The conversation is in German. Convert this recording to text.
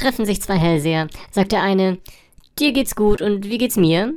treffen sich zwei Hellseher. Sagt der eine, dir geht's gut und wie geht's mir?